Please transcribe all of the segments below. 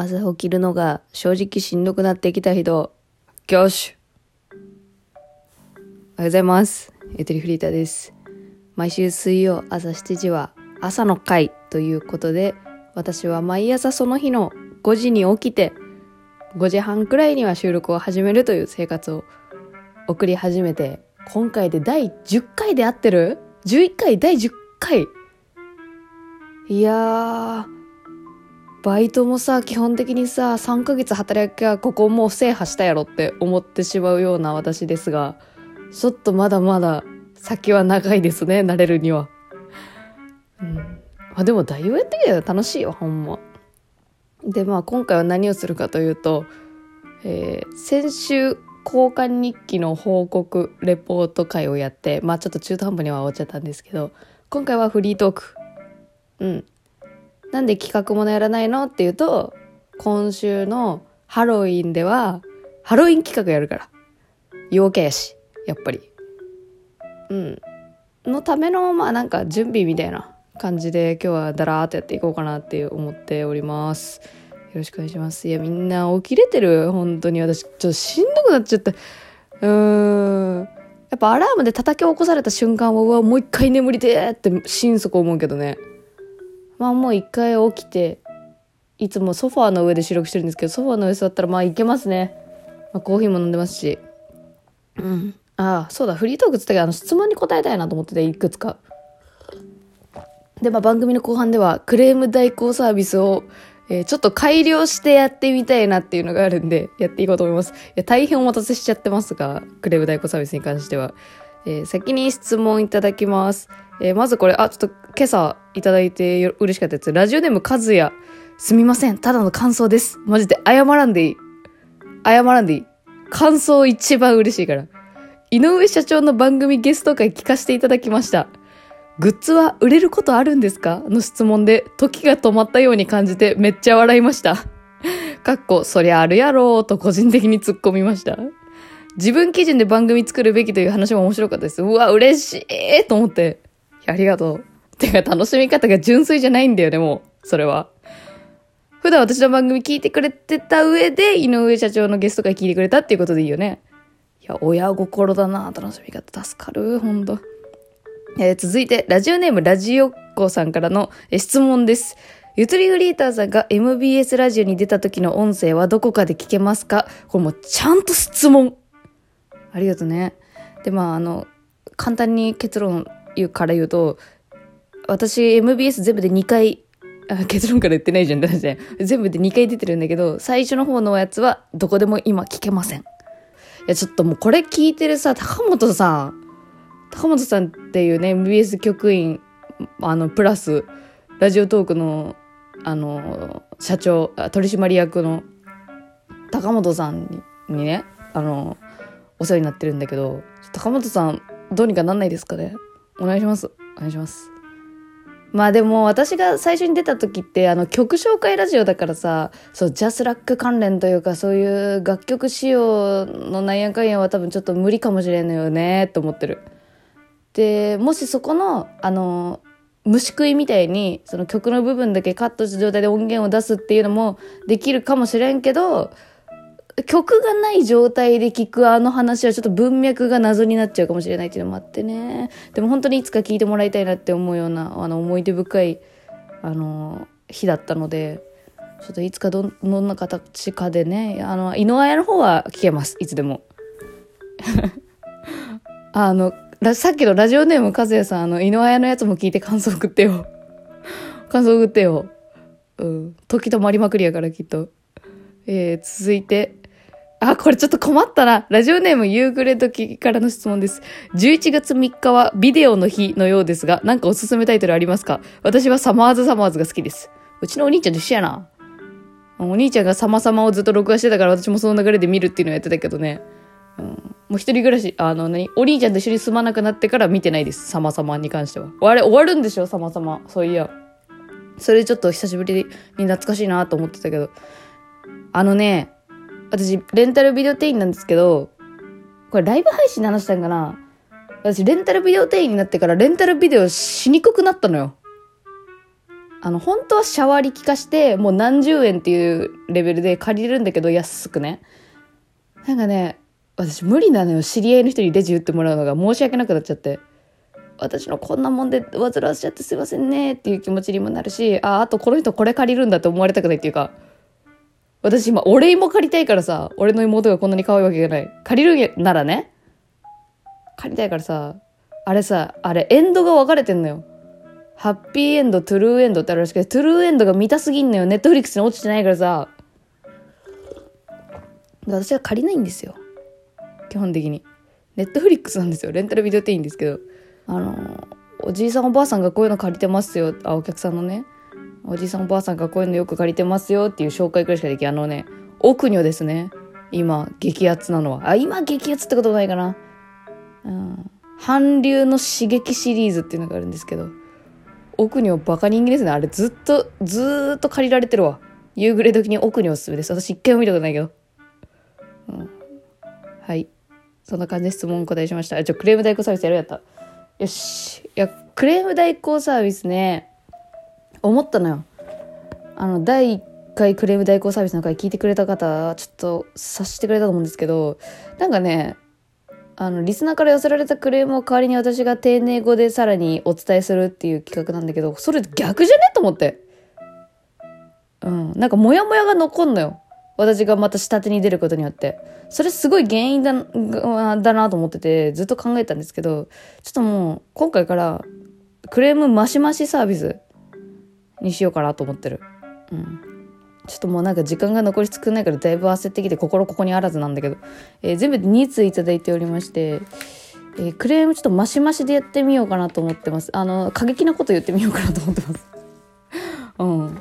朝起きるのが正直しんどくなってきた人、挙手おはようございます。ゆとりフリーターです。毎週水曜朝7時は朝の会ということで、私は毎朝その日の5時に起きて、5時半くらいには収録を始めるという生活を送り始めて、今回で第10回で合ってる ?11 回？第10回？いやー、バイトもさ、基本的にさ、3ヶ月働きゃここもう制覇したやろって思ってしまうような私ですが、ちょっとまだまだ先は長いですね、慣れるには。うん。あ、でもだいぶやってきたら楽しいよ、ほんま。で、まあ今回は何をするかというと、えー先週交換日記の報告レポート会をやって、まあちょっと中途半端には終わっちゃったんですけど、今回はフリートーク。うん。なんで企画ものやらないの？っていうと、今週のハロウィンでは、ハロウィン企画やるから。陽キャやし、やっぱり。うん。のための、まあなんか準備みたいな感じで今日はだらーっとやっていこうかなって思っております。よろしくお願いします。いや、みんな起きれてる本当に私、ちょっとしんどくなっちゃった。うーん。やっぱアラームで叩き起こされた瞬間は、うわ、もう一回眠りでーって心底思うけどね。まあもう一回起きて、いつもソファーの上で収録してるんですけど、ソファーの上座ったらまあいけますね。まあコーヒーも飲んでますし。うん。ああ、そうだ、フリートークっつったけど、あの質問に答えたいなと思ってて、いくつか。で、まあ番組の後半では、クレーム代行サービスを、えーちょっと改良してやってみたいなっていうのがあるんで、やっていこうと思います。いや、大変お待たせしちゃってますが、クレーム代行サービスに関しては。えー先に質問いただきます。えーまずこれ、あ、ちょっと今朝いただいてよ嬉しかったやつ。ラジオネーム和也。すみません。ただの感想です。マジで謝らんでいい。謝らんでいい。感想一番嬉しいから。井上社長の番組ゲスト会聞かせていただきました。グッズは売れることあるんですか？の質問で時が止まったように感じてめっちゃ笑いました。かっこ、そりゃあるやろうと個人的に突っ込みました。自分基準で番組作るべきという話も面白かったです。うわ、嬉しいと思って。ありがとう。てか楽しみ方が純粋じゃないんだよね、もう。それは。普段私の番組聞いてくれてた上で、井上社長のゲスト会聞いてくれたっていうことでいいよね。いや、親心だな楽しみ方助かる、ほんと。えー続いて、ラジオネームラジオっ子さんからのえ質問です。ゆとりフリーターさんが MBS ラジオに出た時の音声はどこかで聞けますか？これもちゃんと質問。ありがとうね。で、まあ、あの、簡単に結論言うから言うと、私 MBS 全部で2回、あ結論から言ってないじゃん、だって全部で2回出てるんだけど、最初の方のやつはどこでも今聞けません。いや、ちょっともうこれ聞いてるさ、高本さん、高本さんっていうね、MBS 局員、あの、プラス、ラジオトークの、あの、社長、取締役の高本さんににね、あの、お世話になってるんだけど、高本さん、どうにかなんないですかね？お願いします。お願いします。まあでも私が最初に出た時ってあの曲紹介ラジオだからさ、そう、ジャスラック関連というかそういう楽曲仕様のなんやかんやは多分ちょっと無理かもしれんのよねと思ってる。で、もしそこの、あの、虫食いみたいにその曲の部分だけカットした状態で音源を出すっていうのもできるかもしれんけど、曲がない状態で聞くあの話はちょっと文脈が謎になっちゃうかもしれないっていうのもあってね。でも本当にいつか聞いてもらいたいなって思うような、あの思い出深い、あの、日だったので、ちょっといつかどどんな形かでね、あの、井上の方は聞けます。いつでも。あの、さっきのラジオネーム和也さん、あの、井上彩のやつも聞いて感想送ってよ。感想送ってよ。うん。時止まりまくりやからきっと。えー、続いて、あ、これちょっと困ったな。ラジオネーム夕暮れ時からの質問です。11月3日はビデオの日のようですが、なんかおすすめタイトルありますか？私はサマーズサマーズが好きです。うちのお兄ちゃんと一緒やな。お兄ちゃんが様々をずっと録画してたから私もその流れで見るっていうのをやってたけどね。うん、もう一人暮らし、あの、何？お兄ちゃんと一緒に住まなくなってから見てないです。様々に関しては。あれ、終わるんでしょ？様々。そういや。それちょっと久しぶりに懐かしいなと思ってたけど。あのね、私、レンタルビデオ店員なんですけど、これライブ配信で話したんかな？私、レンタルビデオ店員になってからレンタルビデオしにくくなったのよ。あの、本当はシャワー力化して、もう何十円っていうレベルで借りれるんだけど、安くね。なんかね、私無理なのよ。知り合いの人にレジ打ってもらうのが申し訳なくなっちゃって。私のこんなもんで煩わせちゃってすいませんねっていう気持ちにもなるし、あ、あとこの人これ借りるんだって思われたくないっていうか、私今、俺芋借りたいからさ、俺の妹がこんなに可愛いわけがない。借りるならね、借りたいからさ、あれさ、あれ、エンドが分かれてんのよ。ハッピーエンド、トゥルーエンドってあるらしくて、トゥルーエンドが見たすぎんのよ。ネットフリックスに落ちてないからさ。私は借りないんですよ。基本的に。ネットフリックスなんですよ。レンタルビデオっていいんですけど。あの、おじいさんおばあさんがこういうの借りてますよ。あ、お客さんのね。おじさんおばあさんがこういうのよく借りてますよっていう紹介くらいしかできない。あのね、奥にですね。今、激アツなのは。あ、今激アツってことないかな。うん。韓流の刺激シリーズっていうのがあるんですけど。奥にはバカ人気ですね。あれずっと、ずっと借りられてるわ。夕暮れ時に奥におすすめです。私一回も見たことないけど。うん。はい。そんな感じで質問答えしました。あちょ、クレーム代行サービスやるやった。よし。いや、クレーム代行サービスね、思ったのよ。あの、第1回クレーム代行サービスの回聞いてくれた方、ちょっと察してくれたと思うんですけど、なんかね、あの、リスナーから寄せられたクレームを代わりに私が丁寧語でさらにお伝えするっていう企画なんだけど、それ逆じゃね？と思って。うん。なんかモヤモヤが残んのよ。私がまた下手に出ることによって。それすごい原因だ、だなと思ってて、ずっと考えたんですけど、ちょっともう、今回から、クレームマシマシサービスにしようかなと思ってる。うん。ちょっともうなんか時間が残り少ないからだいぶ焦ってきて心ここにあらずなんだけど、えー、全部で2通いただいておりまして、えー、クレームちょっとマシマシでやってみようかなと思ってます。あの、過激なこと言ってみようかなと思ってます。うん。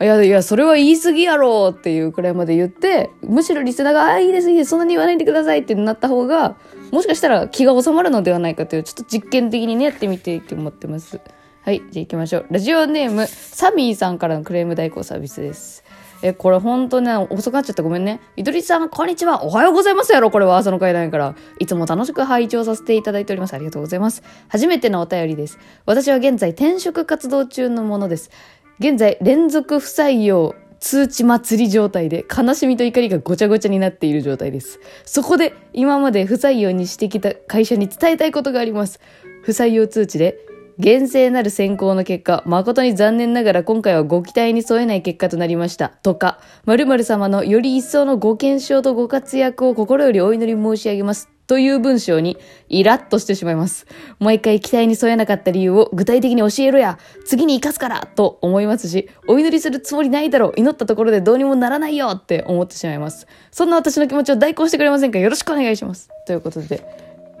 いやいや、それは言い過ぎやろっていうくらいまで言って、むしろリスナーが、あ、いいです、いいです、そんなに言わないでくださいってなった方が、もしかしたら気が収まるのではないかという、ちょっと実験的にね、やってみてって思ってます。はい、じゃあ行きましょう。ラジオネーム、サミーさんからのクレーム代行サービスです。え、これほんとね、遅くなっちゃったごめんね。いどりさん、こんにちは。おはようございますやろ、これは朝の会談から。いつも楽しく拝聴させていただいております。ありがとうございます。初めてのお便りです。私は現在転職活動中のものです。現在、連続不採用、通知祭り状態で悲しみと怒りがごちゃごちゃになっている状態です。そこで今まで不採用にしてきた会社に伝えたいことがあります。不採用通知で厳正なる選考の結果、誠に残念ながら今回はご期待に添えない結果となりました。とか、〇〇様のより一層のご健勝とご活躍を心よりお祈り申し上げます。という文章にイラッとしてしまいます。毎回期待に添えなかった理由を具体的に教えろや次に生かすからと思いますし、お祈りするつもりないだろう祈ったところでどうにもならないよって思ってしまいます。そんな私の気持ちを代行してくれませんか？よろしくお願いします。ということで、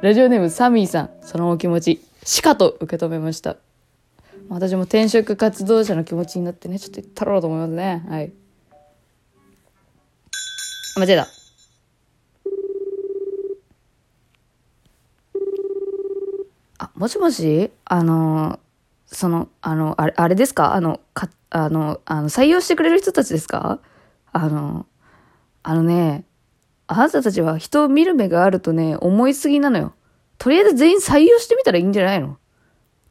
ラジオネームサミーさん、そのお気持ちしかと受け止めました。私も転職活動者の気持ちになってね、ちょっと言ったろうと思いますね。はい。間違えた。あ、もしもし？あの、その、あの、あれ、あれですか？あの、か、あの、あの、採用してくれる人たちですか？あの、あのね、あなたたちは人を見る目があるとね、思いすぎなのよ。とりあえず全員採用してみたらいいんじゃないの？っ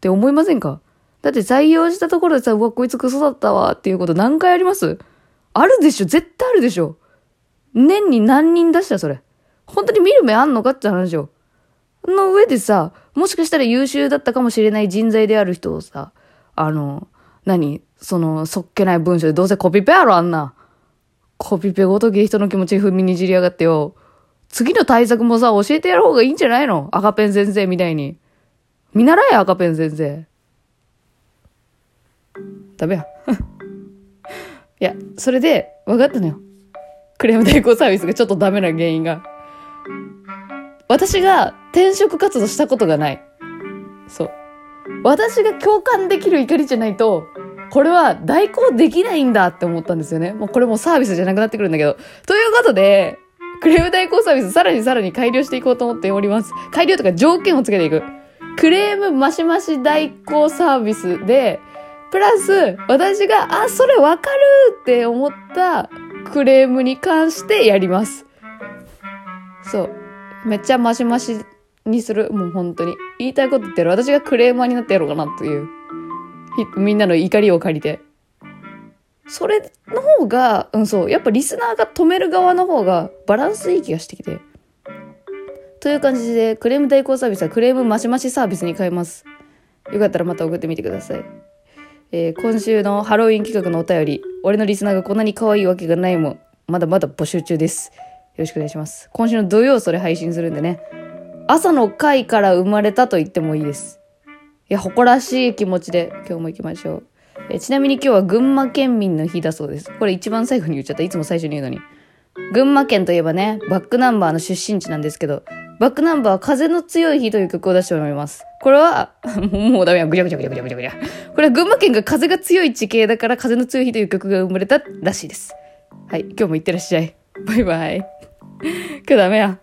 て思いませんか？だって採用したところでさ、うわ、こいつクソだったわっていうこと何回あります？あるでしょ絶対あるでしょ年に何人出したそれ。本当に見る目あんのかって話よ。の上でさ、もしかしたら優秀だったかもしれない人材である人をさ、あの、何？その、そっけない文章でどうせコピペやろあんな。コピペごとき人の気持ち踏みにじりやがってよ。次の対策もさ、教えてやる方がいいんじゃないの？赤ペン先生みたいに。見習え、赤ペン先生。ダメや。いや、それで、分かったのよ。クレーム代行サービスがちょっとダメな原因が。私が転職活動したことがない。そう。私が共感できる怒りじゃないと、これは代行できないんだって思ったんですよね。もうこれもサービスじゃなくなってくるんだけど。ということで、クレーム代行サービスさらにさらに改良していこうと思っております。改良とか条件をつけていく。クレームマシマシ代行サービスで、プラス、私が、あ、それわかるって思ったクレームに関してやります。そう。めっちゃマシマシにする。もう本当に。言いたいこと言ってる。私がクレーマーになってやろうかなというみんなの怒りを借りて。それの方が、うん、そう。やっぱリスナーが止める側の方がバランスいい気がしてきて。という感じで、クレーム代行サービスはクレームマシマシサービスに変えます。よかったらまた送ってみてください。えー、今週のハロウィン企画のお便り、俺のリスナーがこんなに可愛いわけがないもん、まだまだ募集中です。よろしくお願いします。今週の土曜それ配信するんでね。朝の回から生まれたと言ってもいいです。いや、誇らしい気持ちで今日も行きましょう。えちなみに今日は群馬県民の日だそうです。これ一番最後に言っちゃった。いつも最初に言うのに。群馬県といえばね、バックナンバーの出身地なんですけど、バックナンバーは風の強い日という曲を出しております。これは、もうダメや、ぐちゃぐちゃぐちゃぐちゃぐちゃ。これは群馬県が風が強い地形だから風の強い日という曲が生まれたらしいです。はい、今日もいってらっしゃい。バイバイ。今日ダメや。